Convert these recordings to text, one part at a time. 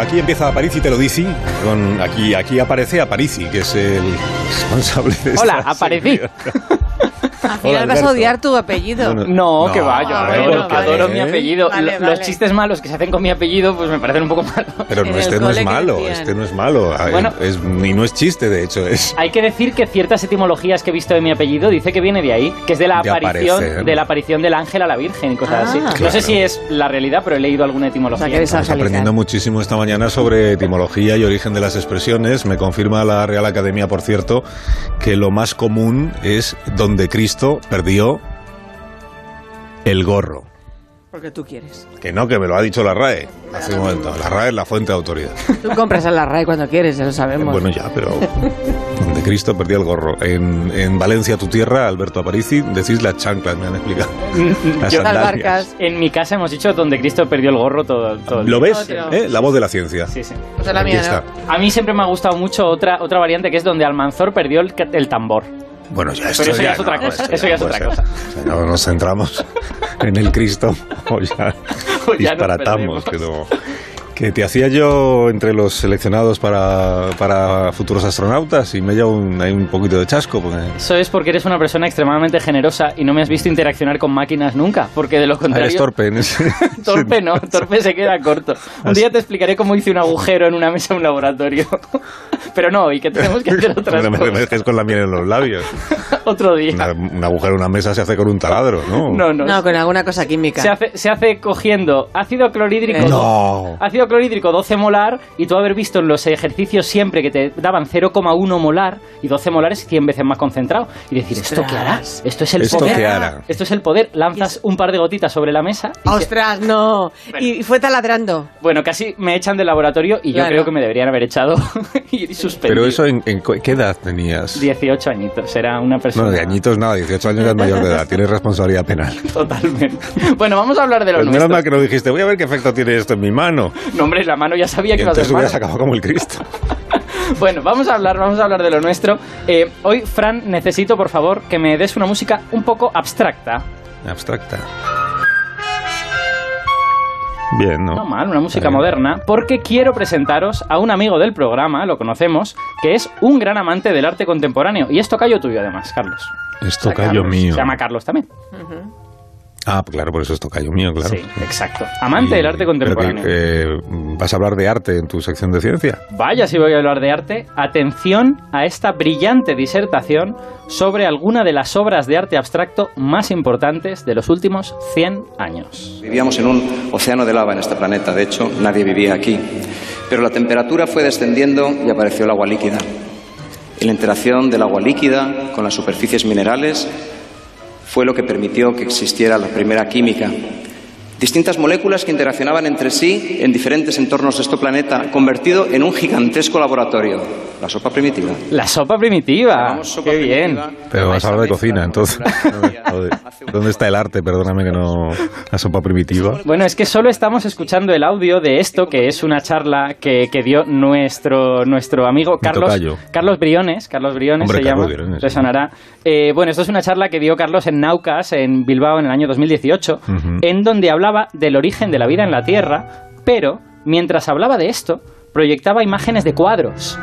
aquí empieza Aparici te lo dice. Con, aquí, aquí aparece Aparici, que es el responsable de Hola, esta aparecí. Al final vas a odiar tu apellido. Bueno, No, No, que vaya, Ah, adoro, bueno, vale. adoro mi apellido. Vale, vale. Los chistes malos que se hacen con mi apellido, pues me parecen un poco malos. Pero no, el este no es malo, decían. este no es malo. Ah, Bueno. es, y no es chiste, de hecho, es... Hay que decir que ciertas etimologías que he visto de mi apellido dice que viene de ahí, que es de la De aparición de la aparición del ángel a la Virgen y cosas Ah. así. No Claro. sé si es la realidad, pero he leído alguna etimología. O sea, Estamos aprendiendo muchísimo esta mañana sobre etimología y origen de las expresiones. Me confirma la Real Academia, por cierto, que lo más común es donde Cristo perdió el gorro. Porque tú quieres. Que no, que me lo ha dicho la RAE hace un momento. La RAE es la fuente de autoridad. Tú compras en la RAE cuando quieres, ya lo sabemos. Bueno, ya, pero donde Cristo perdió el gorro. En, en Valencia, tu tierra, Alberto Aparici, decís las chanclas, me han explicado. Las Yo- Las sandalias. barcas. En mi casa hemos dicho donde Cristo perdió el gorro todo, todo el ¿Lo ves? Otro. ¿Eh? La voz de la ciencia. Sí, sí. Pues es la mía. ¿no? A mí siempre me ha gustado mucho otra, otra variante que es donde Almanzor perdió el, el tambor. Bueno, ya esto Pero eso ya ya es otra no, cosa, esto eso ya es otra cosa. No nos centramos en el Cristo o ya, O ya disparatamos. Que, no- que te hacía yo entre los seleccionados para, para futuros astronautas y me he llevado un, hay un poquito de chasco. Porque, Eso es porque eres una persona extremadamente generosa y no me has visto interaccionar con máquinas nunca, porque de lo contrario... eres torpe en ese Torpe no, torpe se queda corto. Un día te explicaré cómo hice un agujero en una mesa en un laboratorio. Pero no, y que tenemos que hacer otras No me, me cosas. dejes con la miel en los labios. Otro día. Una- un agujero en una mesa se hace con un taladro, ¿no? No, no. No, con alguna cosa química. Se hace, se hace cogiendo ácido clorhídrico, No. ácido clorhídrico 12 molar y tú haber visto en los ejercicios siempre que te daban 0,1 molar y 12 molar es 100 veces más concentrado y decir, ¿esto qué hará? Esto es el ¿Esto poder. hará? Esto es el poder. Lanzas un par de gotitas sobre la mesa y se- ¡Ostras, no! Y fue taladrando. bueno, casi me echan del laboratorio y yo Claro. creo que me deberían haber echado y suspendido. Pero eso, en, en co- ¿qué edad tenías? 18 añitos, era una persona. No, de añitos nada, 18 años es mayor de edad, tienes responsabilidad penal. Totalmente. Bueno, vamos a hablar de lo Pues menos mal que no dijiste, voy a ver qué efecto tiene esto en mi mano. No, hombre, la mano ya sabía Y que iba a ser entonces acabado como el Cristo. Bueno, vamos a hablar, vamos a hablar de lo nuestro. Eh, hoy, Fran, necesito, por favor, que me des una música un poco abstracta. Abstracta. Bien, ¿no? No mal, una música bien. moderna, porque quiero presentaros a un amigo del programa, lo conocemos, que es un gran amante del arte contemporáneo. Y es tocayo tuyo, además, Carlos. Es O sea, tocayo Carlos. mío. Se llama Carlos también. Ah, claro, por eso es tocayo mío, claro. Sí, exacto. Amante Y- del arte pero que, contemporáneo. eh, ¿Vas a hablar de arte en tu sección de ciencia? Vaya si voy a hablar de arte. Atención a esta brillante disertación sobre alguna de las obras de arte abstracto más importantes de los últimos 100 años. Vivíamos en un océano de lava en este planeta, de hecho, nadie vivía aquí. Pero la temperatura fue descendiendo y apareció el agua líquida. Y la interacción del agua líquida con las superficies minerales fue lo que permitió que existiera la primera química. Distintas moléculas que interaccionaban entre sí en diferentes entornos de este planeta, convertido en un gigantesco laboratorio, la sopa primitiva. La sopa primitiva. Sopa Qué bien. Pero vas a hablar de cocina, entonces. ¿Dónde está el arte? Perdóname que no... La sopa primitiva. Bueno, es que solo estamos escuchando el audio de esto, que es una charla que, que dio nuestro, nuestro amigo Carlos. Carlos Briones. Carlos Briones Hombre, se Carlos llama. Briones, sonará. Eh, bueno, esto es una charla que dio Carlos en Naucas, en Bilbao, en el año 2018, Ujú. en donde hablaba del origen de la vida en la Tierra, pero mientras hablaba de esto, proyectaba imágenes de cuadros.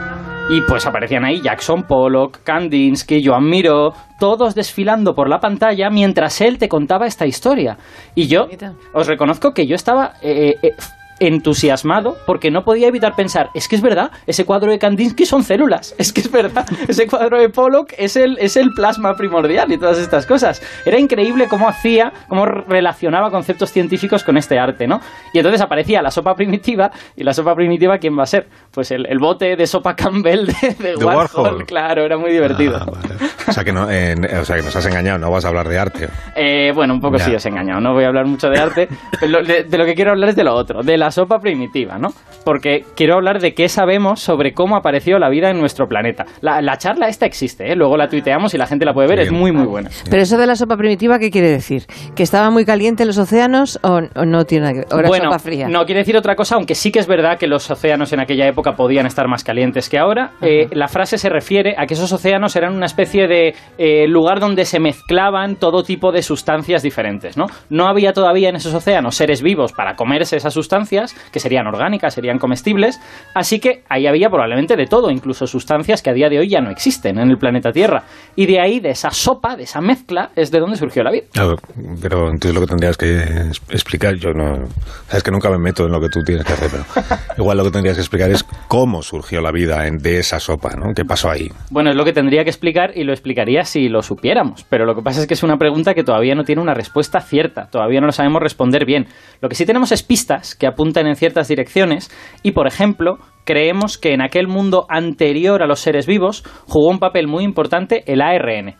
Y pues aparecían ahí Jackson Pollock, Kandinsky, Joan Miró, todos desfilando por la pantalla mientras él te contaba esta historia. Y yo os reconozco que yo estaba eh, eh, entusiasmado porque no podía evitar pensar, es que es verdad, ese cuadro de Kandinsky son células, es que es verdad, ese cuadro de Pollock es el, es el plasma primordial y todas estas cosas. Era increíble cómo hacía, cómo relacionaba conceptos científicos con este arte, ¿no? Y entonces aparecía la sopa primitiva, y la sopa primitiva, ¿quién va a ser? Pues el, el bote de sopa Campbell de, Warhol, Warhol. claro, era muy divertido. Ah, vale. o, sea que no, eh, o sea que nos has engañado, no vas a hablar de arte. Eh, bueno, un poco Ya. sí os he engañado, no voy a hablar mucho de arte, pero de, de lo que quiero hablar es de lo otro, de la sopa primitiva, ¿no? Porque quiero hablar de qué sabemos sobre cómo apareció la vida en nuestro planeta. La, la charla esta existe, ¿eh? luego la tuiteamos y la gente la puede ver, es muy muy buena. Pero eso de la sopa primitiva, ¿qué quiere decir? ¿Que estaba muy caliente en los océanos o, o no tiene nada que ver? ¿O era bueno, sopa fría? no quiere decir otra cosa, aunque sí que es verdad que los océanos en aquella época podían estar más calientes que ahora. Eh, la frase se refiere a que esos océanos eran una especie de eh, lugar donde se mezclaban todo tipo de sustancias diferentes, ¿no? No había todavía en esos océanos seres vivos para comerse esas sustancias, que serían orgánicas, serían comestibles, así que ahí había probablemente de todo, incluso sustancias que a día de hoy ya no existen en el planeta Tierra. Y de ahí, de esa sopa, de esa mezcla, es de donde surgió la vida. Ver, pero entonces lo que tendrías que explicar, yo no... Sabes que nunca me meto en lo que tú tienes que hacer, pero igual lo que tendrías que explicar es cómo surgió la vida en- de esa sopa, ¿no? ¿Qué pasó ahí? Bueno, es lo que tendría que explicar y lo explicaría si lo supiéramos, pero lo que pasa es que es una pregunta que todavía no tiene una respuesta cierta, todavía no lo sabemos responder bien. Lo que sí tenemos es pistas que apuntan en ciertas direcciones y, por ejemplo, creemos que en aquel mundo anterior a los seres vivos jugó un papel muy importante el ARN.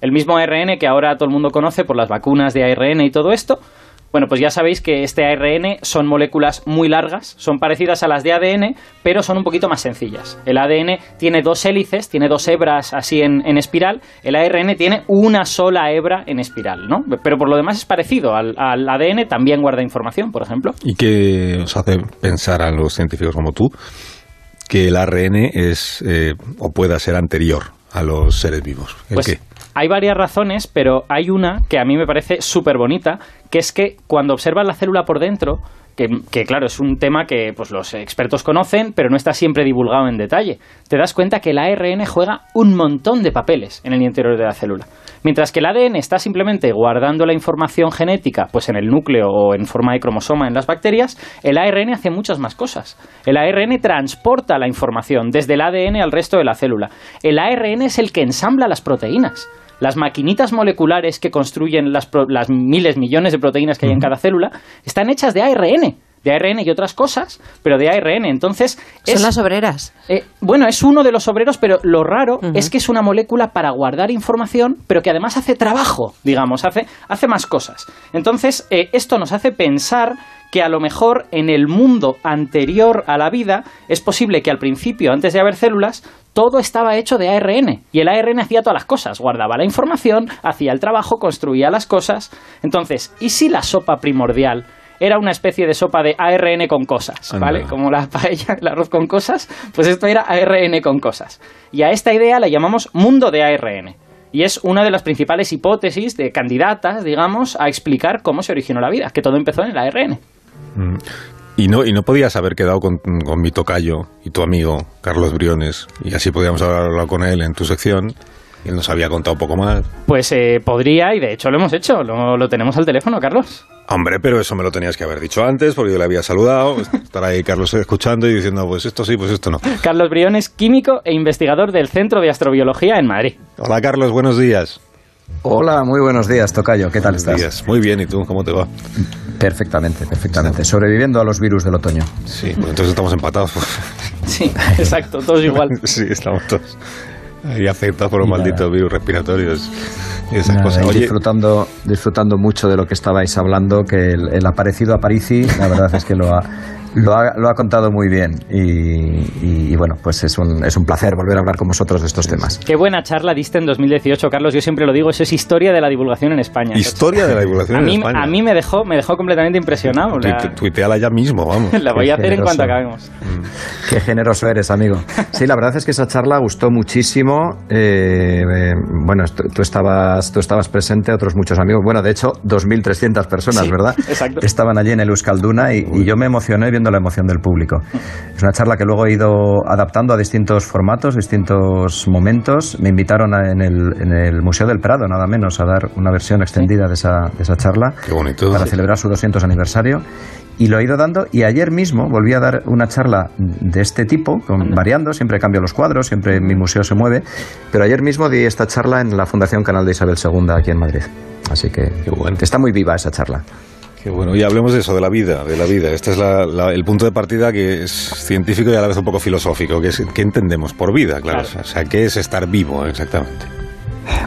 El mismo ARN que ahora todo el mundo conoce por las vacunas de ARN y todo esto. Bueno, pues ya sabéis que este ARN son moléculas muy largas, son parecidas a las de ADN, pero son un poquito más sencillas. El ADN tiene dos hélices, tiene dos hebras así en, en espiral, el ARN tiene una sola hebra en espiral, ¿no? Pero por lo demás es parecido al, al ADN, también guarda información, por ejemplo. ¿Y qué os hace pensar a los científicos como tú que el ARN es eh, o pueda ser anterior a los seres vivos? ¿El Pues qué? Hay varias razones, pero hay una que a mí me parece súper bonita, que es que cuando observas la célula por dentro, que, que, claro, es un tema que pues, los expertos conocen, pero no está siempre divulgado en detalle, te das cuenta que el ARN juega un montón de papeles en el interior de la célula. Mientras que el ADN está simplemente guardando la información genética pues en el núcleo o en forma de cromosoma en las bacterias, el ARN hace muchas más cosas. El ARN transporta la información desde el ADN al resto de la célula. El ARN es el que ensambla las proteínas. Las maquinitas moleculares que construyen las, pro- las miles, millones de proteínas que hay en cada célula están hechas de ARN. De ARN y otras cosas, pero de ARN. Entonces, Son es- las obreras. eh, bueno, es uno de los obreros, pero lo raro es que es una molécula para guardar información, pero que además hace trabajo, digamos, hace, hace más cosas. Entonces, eh, esto nos hace pensar que a lo mejor en el mundo anterior a la vida es posible que al principio, antes de haber células, todo estaba hecho de ARN y el ARN hacía todas las cosas, guardaba la información, hacía el trabajo, construía las cosas. Entonces, ¿y si la sopa primordial era una especie de sopa de ARN con cosas, Anda. ¿vale? Como la paella, el arroz con cosas, pues esto era ARN con cosas. Y a esta idea la llamamos mundo de ARN. Y es una de las principales hipótesis de candidatas, digamos, a explicar cómo se originó la vida, que todo empezó en el ARN. Mm. Y no, y no podías haber quedado con, con mi tocayo y tu amigo, Carlos Briones, y así podíamos haber hablado con él en tu sección, y él nos había contado un poco más. Pues eh, podría, y de hecho lo hemos hecho, lo, lo tenemos al teléfono, Carlos. Hombre, pero eso me lo tenías que haber dicho antes, porque yo le había saludado, estar ahí Carlos escuchando y diciendo, pues esto sí, pues esto no. Carlos Briones, químico e investigador del Centro de Astrobiología en Madrid. Hola Carlos, buenos días. Hola, muy buenos días, Tocayo. ¿Qué tal Buenos estás? días. Muy bien, ¿y tú? ¿Cómo te va? Perfectamente, perfectamente. Sobreviviendo a los virus del otoño. Sí, pues entonces estamos empatados. Sí, exacto, todos igual. sí, estamos todos ahí afectados por los Y malditos virus respiratorios y esas Nada, cosas. y Oye, disfrutando, disfrutando mucho de lo que estabais hablando, que el, el aparecido Aparici, la verdad es que lo ha, lo ha, lo ha contado muy bien. Y, y- y bueno, pues es un, es un placer volver a hablar con vosotros de estos temas. Qué buena charla diste en 2018, Carlos. Yo siempre lo digo, eso es historia de la divulgación en España. historia de la divulgación a en mí, España. a mí me dejó, me dejó completamente impresionado. Tu- La, Tuiteala ya mismo, vamos. la voy a Qué hacer en cuanto generoso. acabemos. Qué generoso eres, amigo. Sí, la verdad es que esa charla gustó muchísimo. Eh, eh, bueno, tú, tú estabas, tú estabas presente, otros muchos amigos. Bueno, de hecho, 2.300 personas, Sí, ¿verdad? exacto. Estaban allí en el Euskalduna y, y yo me emocioné viendo la emoción del público. Es una charla que luego he ido adaptando a distintos formatos, distintos momentos. Me invitaron a- en, el, en el Museo del Prado, nada menos, a dar una versión extendida de esa, de esa charla Qué bonito. para celebrar su 200 aniversario. Y lo he ido dando y ayer mismo volví a dar una charla de este tipo, con- variando, siempre cambio los cuadros, siempre mi museo se mueve, pero ayer mismo di esta charla en la Fundación Canal de Isabel II aquí en Madrid. Así que bueno. está muy viva esa charla. Qué bueno. Y hablemos de eso, de la vida, de la vida. Este es la- la- el punto de partida que es científico y a la vez un poco filosófico, que es ¿qué entendemos por vida? Claro. Claro. O sea, ¿qué es estar vivo exactamente?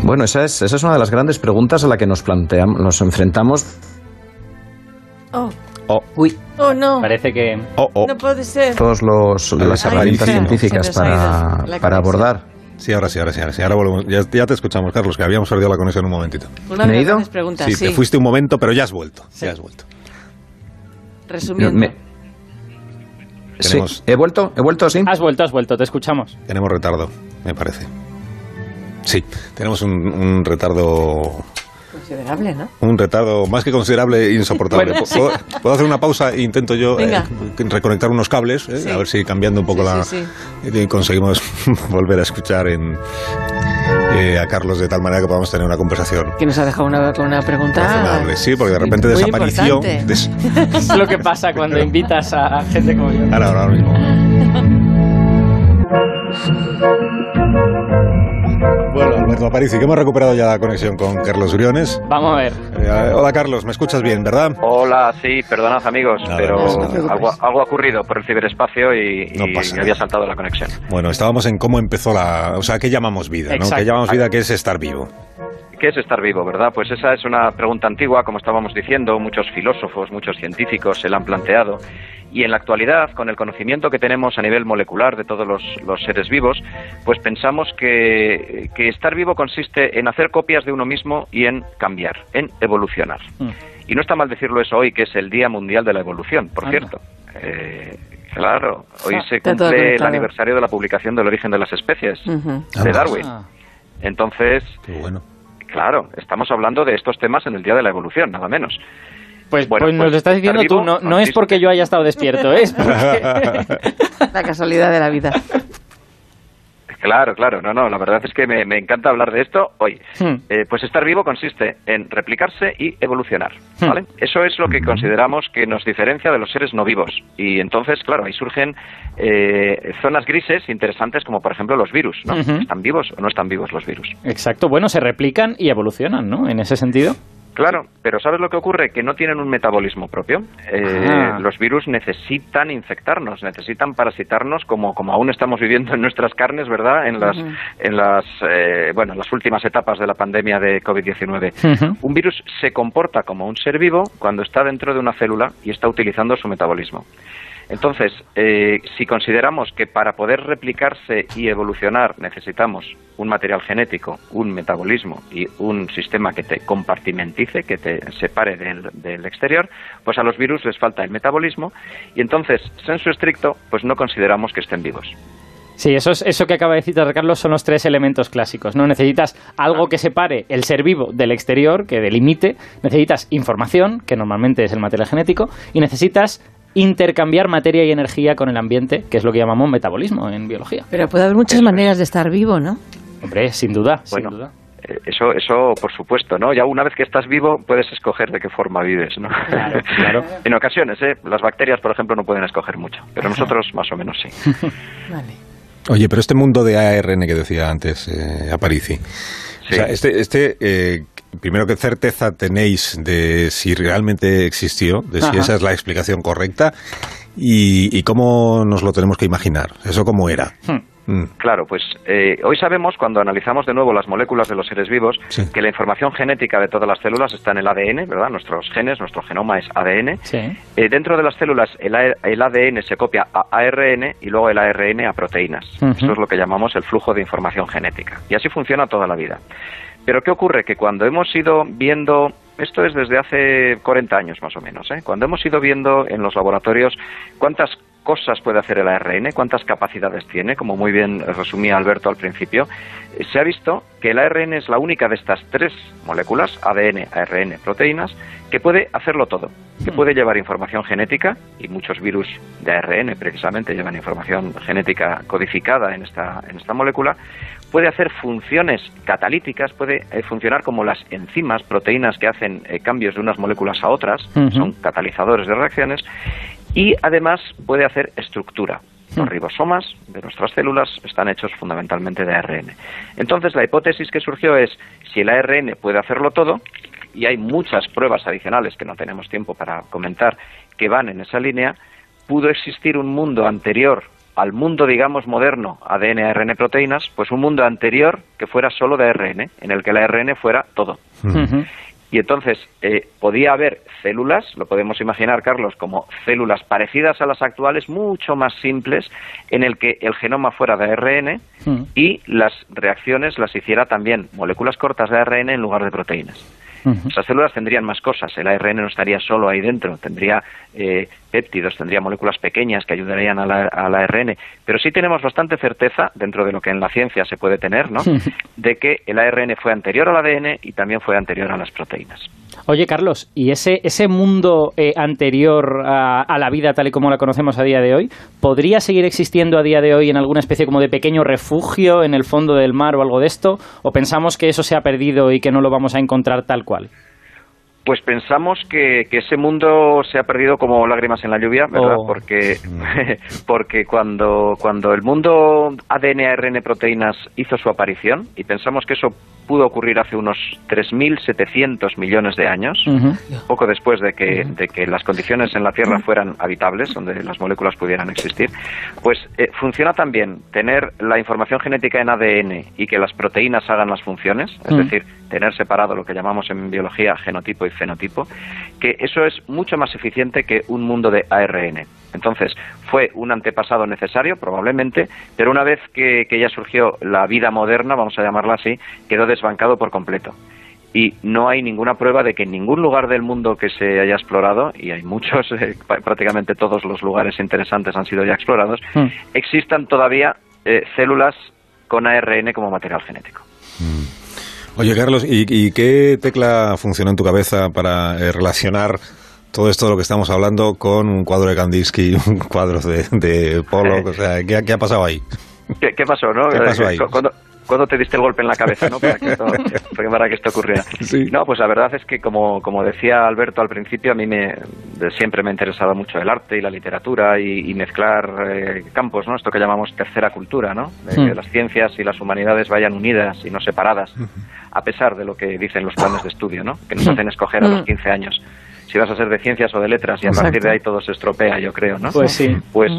Bueno, esa es, esa es una de las grandes preguntas a la que nos planteamos, nos enfrentamos. Oh, Oh, Uy, oh no. parece que... oh, oh. No puede ser. todas los- las Ay, herramientas científicas para, para abordar. Sí, ahora sí, ahora sí, ahora sí. Ahora volvemos. Ya, ya te escuchamos, Carlos, que habíamos perdido la conexión un momentito. Una ¿Me he ido? preguntas, Sí, sí. te fuiste un momento, pero ya has vuelto. Sí. Ya has vuelto. Resumiendo. Me- Sí, Tenemos- he vuelto, he vuelto, sí. Has vuelto, has vuelto, te escuchamos. Tenemos retardo, me parece. Sí, tenemos un, un retardo Considerable, ¿no? un retardo más que considerable e insoportable. Bueno, ¿Puedo, puedo hacer una pausa e intento yo eh, reconectar unos cables? eh, Sí. A ver si cambiando un poco Sí, la... sí, y conseguimos volver a escuchar en, eh, a Carlos de tal manera que podamos tener una conversación Que nos ha dejado una, una pregunta. razonable. Sí, porque de repente importante. des- Es lo que pasa cuando invitas a gente como yo. Ahora, ahora mismo. Alberto Aparici, que hemos recuperado ya la conexión con Carlos Briones. Vamos a ver. Eh, hola Carlos, ¿me escuchas bien, verdad? Hola, sí, perdonad amigos, Nada, pero no algo, algo ha ocurrido por el ciberespacio y, No y me había saltado la conexión. Bueno, estábamos en cómo empezó la... O sea, ¿qué llamamos vida? ¿no? ¿Qué llamamos vida? ¿Qué es estar vivo? ¿Qué es estar vivo, verdad? Pues esa es una pregunta antigua, como estábamos diciendo, muchos filósofos, muchos científicos se la han planteado. Y en la actualidad, con el conocimiento que tenemos a nivel molecular de todos los, los seres vivos, pues pensamos que, que estar vivo consiste en hacer copias de uno mismo y en cambiar, en evolucionar. Mm. Y no está mal decirlo eso hoy, que es el Día Mundial de la Evolución, por Anda. cierto. Eh, claro, hoy Ah, se cumple el aniversario de la publicación del origen de las especies de. Darwin. Ah. Entonces, Qué bueno. Claro, estamos hablando de estos temas en el Día de la Evolución, nada menos. Pues, Bueno, pues nos pues, lo estás diciendo tú, no, no es porque yo haya estado despierto, ¿eh? es porque... La casualidad de la vida. Claro, claro, no, no, la verdad es que me, me encanta hablar de esto hoy. Hmm. Eh, pues estar vivo consiste en replicarse y evolucionar, Hmm. ¿vale? Eso es lo que consideramos que nos diferencia de los seres no vivos. Y entonces, claro, ahí surgen eh, zonas grises interesantes como por ejemplo los virus, ¿no? ¿Están vivos o no están vivos los virus? Exacto, bueno, se replican y evolucionan, ¿no? En ese sentido. Claro, pero ¿sabes lo que ocurre? Que no tienen un metabolismo propio. Eh, Ah. Los virus necesitan infectarnos, necesitan parasitarnos como, como aún estamos viviendo en nuestras carnes, ¿verdad? En las, en las, eh, bueno, en las últimas etapas de la pandemia de COVID-19. Ujú. Un virus se comporta como un ser vivo cuando está dentro de una célula y está utilizando su metabolismo. Entonces, eh, si consideramos que para poder replicarse y evolucionar necesitamos un material genético, un metabolismo y un sistema que te compartimentice, que te separe del, del exterior, pues a los virus les falta el metabolismo y entonces, sensu estricto, pues no consideramos que estén vivos. Sí, eso, es, eso que acaba de citar Carlos son los tres elementos clásicos, ¿no? Necesitas algo que separe el ser vivo del exterior, que delimite, necesitas información, que normalmente es el material genético, y necesitas intercambiar materia y energía con el ambiente, que es lo que llamamos metabolismo en biología. Pero puede haber muchas maneras de estar vivo, ¿no? Hombre, sin duda, Bueno, sin duda. Eh, Eso, eso, por supuesto, ¿no? Ya una vez que estás vivo, puedes escoger de qué forma vives, ¿no? Claro, claro. en ocasiones, ¿eh? Las bacterias, por ejemplo, no pueden escoger mucho, pero nosotros más o menos sí. Vale. Oye, pero este mundo de ARN que decía antes eh, Aparici, o sea, este, este eh, primero qué certeza tenéis de si realmente existió, de si Ajá. esa es la explicación correcta y, y cómo nos lo tenemos que imaginar, eso cómo era. Hmm. Mm. Claro, pues eh, hoy sabemos, cuando analizamos de nuevo las moléculas de los seres vivos, Sí. que la información genética de todas las células está en el ADN, ¿verdad? Nuestros genes, nuestro genoma es ADN. Sí. Eh, dentro de las células, el, A- el ADN se copia a ARN y luego el ARN a proteínas. Eso es lo que llamamos el flujo de información genética. Y así funciona toda la vida. Pero ¿qué ocurre? Que cuando hemos ido viendo, esto es desde hace 40 años más o menos, ¿eh? cuando hemos ido viendo en los laboratorios cuántas cosas puede hacer el ARN, cuántas capacidades tiene, como muy bien resumía Alberto al principio, se ha visto que el ARN es la única de estas tres moléculas, ADN, ARN, proteínas, que puede hacerlo todo, que puede llevar información genética, y muchos virus de ARN precisamente llevan información genética codificada en esta, en esta molécula, puede hacer funciones catalíticas, puede eh, funcionar como las enzimas, proteínas que hacen eh, cambios de unas moléculas a otras, son catalizadores de reacciones, y además puede hacer estructura. Los ribosomas de nuestras células están hechos fundamentalmente de ARN. Entonces, la hipótesis que surgió es, si el ARN puede hacerlo todo, y hay muchas pruebas adicionales que no tenemos tiempo para comentar que van en esa línea, pudo existir un mundo anterior al mundo, digamos, moderno, ADN, ARN, proteínas, pues un mundo anterior que fuera solo de ARN, en el que el ARN fuera todo. Ujú. Y entonces eh, podía haber células, lo podemos imaginar, Carlos, como células parecidas a las actuales, mucho más simples, en el que el genoma fuera de ARN Mm. y las reacciones las hiciera también moléculas cortas de ARN en lugar de proteínas. Esas células tendrían más cosas, el ARN no estaría solo ahí dentro, tendría eh, péptidos, tendría moléculas pequeñas que ayudarían a la, al ARN, pero sí tenemos bastante certeza, dentro de lo que en la ciencia se puede tener, ¿no? de que el ARN fue anterior al ADN y también fue anterior a las proteínas. Oye, Carlos, ¿y ese, ese mundo eh, anterior a, a, la vida tal y como la conocemos a día de hoy, podría seguir existiendo a día de hoy en alguna especie como de pequeño refugio en el fondo del mar o algo de esto? ¿O pensamos que eso se ha perdido y que no lo vamos a encontrar tal cual? Pues pensamos que, que, ese mundo se ha perdido como lágrimas en la lluvia, ¿verdad? Oh. Porque, porque cuando, cuando el mundo ADN, ARN, proteínas hizo su aparición, y pensamos que eso pudo ocurrir hace unos 3.700 millones de años, uh -huh. poco después de que, de que, las condiciones en la Tierra fueran habitables, donde las moléculas pudieran existir, pues eh, funciona también tener la información genética en ADN y que las proteínas hagan las funciones, es uh -huh. decir, tener separado lo que llamamos en biología genotipo y fenotipo, que eso es mucho más eficiente que un mundo de ARN. Entonces, fue un antepasado necesario, probablemente, pero una vez que, que, ya surgió la vida moderna, vamos a llamarla así, quedó desbancado por completo. Y no hay ninguna prueba de que en ningún lugar del mundo que se haya explorado, y hay muchos, eh, prácticamente todos los lugares interesantes han sido ya explorados, mm. existan todavía eh, células con ARN como material genético. Mm. Oye, Carlos, ¿y, ¿y, qué tecla funcionó en tu cabeza para eh, relacionar todo esto de lo que estamos hablando con un cuadro de Kandinsky, un cuadro de, de Pollock? O sea, ¿qué, ¿qué, ha pasado ahí? ¿Qué, qué pasó, no? ¿Qué pasó ahí? Cuando, cuando te diste el golpe en la cabeza, ¿no? Para que esto, para que esto ocurriera. Sí. No, pues la verdad es que, como, como decía Alberto al principio, a mí me, siempre me ha interesado mucho el arte y la literatura y, y mezclar eh, campos, ¿no? Esto que llamamos tercera cultura, ¿no? De que las ciencias y las humanidades vayan unidas y no separadas, a pesar de lo que dicen los planes de estudio, ¿no? Que nos hacen escoger a los 15 años si vas a ser de ciencias o de letras y a Exacto. partir de ahí todo se estropea, yo creo, ¿no? Pues sí. Pues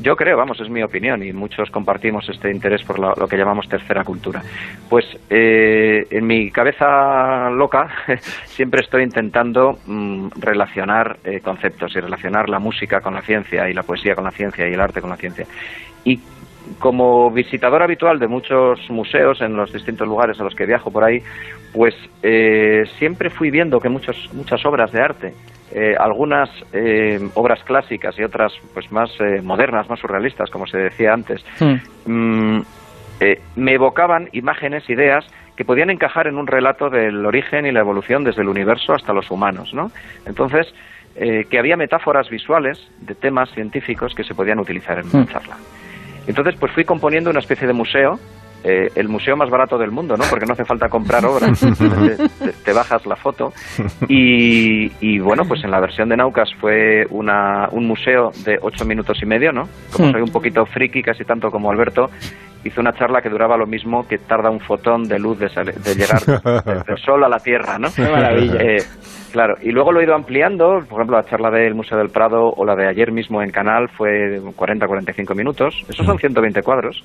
yo creo, vamos, es mi opinión y muchos compartimos este interés por lo, lo que llamamos tercera cultura. Pues eh, en mi cabeza loca siempre estoy intentando mmm, relacionar eh, conceptos y relacionar la música con la ciencia y la poesía con la ciencia y el arte con la ciencia. Y como visitador habitual de muchos museos en los distintos lugares a los que viajo por ahí, pues eh, siempre fui viendo que muchos, muchas obras de arte, eh, algunas eh, obras clásicas y otras pues más eh, modernas, más surrealistas, como se decía antes, mm. mmm, me evocaban imágenes, ideas que podían encajar en un relato del origen y la evolución desde el universo hasta los humanos, ¿no? Entonces, que había metáforas visuales de temas científicos que se podían utilizar en una mm. charla. Entonces, pues fui componiendo una especie de museo, eh, el museo más barato del mundo, ¿no? Porque no hace falta comprar obras, te, te, bajas la foto. Y, y, bueno, pues en la versión de Naucas fue una, un museo de ocho minutos y medio, ¿no? Como soy un poquito friki, casi tanto como Alberto, hizo una charla que duraba lo mismo que tarda un fotón de luz de, de llegar del sol a la Tierra, ¿no? Qué maravilla. Eh, Claro, y luego lo he ido ampliando, por ejemplo, la charla del Museo del Prado o la de ayer mismo en Canal fue 40-45 minutos, esos son 120 cuadros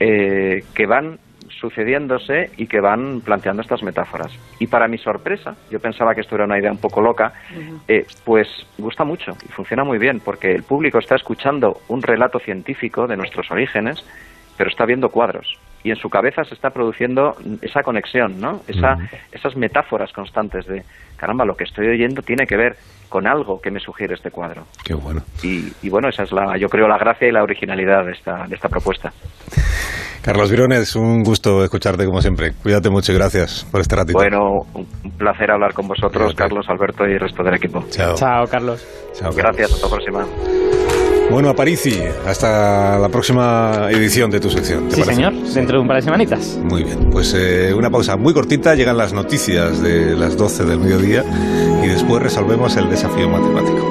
eh, que van sucediéndose y que van planteando estas metáforas. Y para mi sorpresa, yo pensaba que esto era una idea un poco loca, eh, pues gusta mucho y funciona muy bien, porque el público está escuchando un relato científico de nuestros orígenes, pero está viendo cuadros y en su cabeza se está produciendo esa conexión, ¿no? Esa. Esas metáforas constantes de, caramba, lo que estoy oyendo tiene que ver con algo que me sugiere este cuadro. Qué bueno. Y, y bueno, esa es la, yo creo, la gracia y la originalidad de esta, de esta propuesta. Carlos Virones, un gusto escucharte como siempre. Cuídate mucho y gracias por este ratito. Bueno, un placer hablar con vosotros, Cuídate. Carlos, Alberto y el resto del equipo. Chao. Chao, Carlos. Chao, Carlos. Gracias, hasta la próxima. Bueno, Aparici, hasta la próxima edición de tu sección. Sí, parece? señor, dentro de un par de semanitas. Muy bien, pues eh, una pausa muy cortita, llegan las noticias de las 12 del mediodía y después resolvemos el desafío matemático.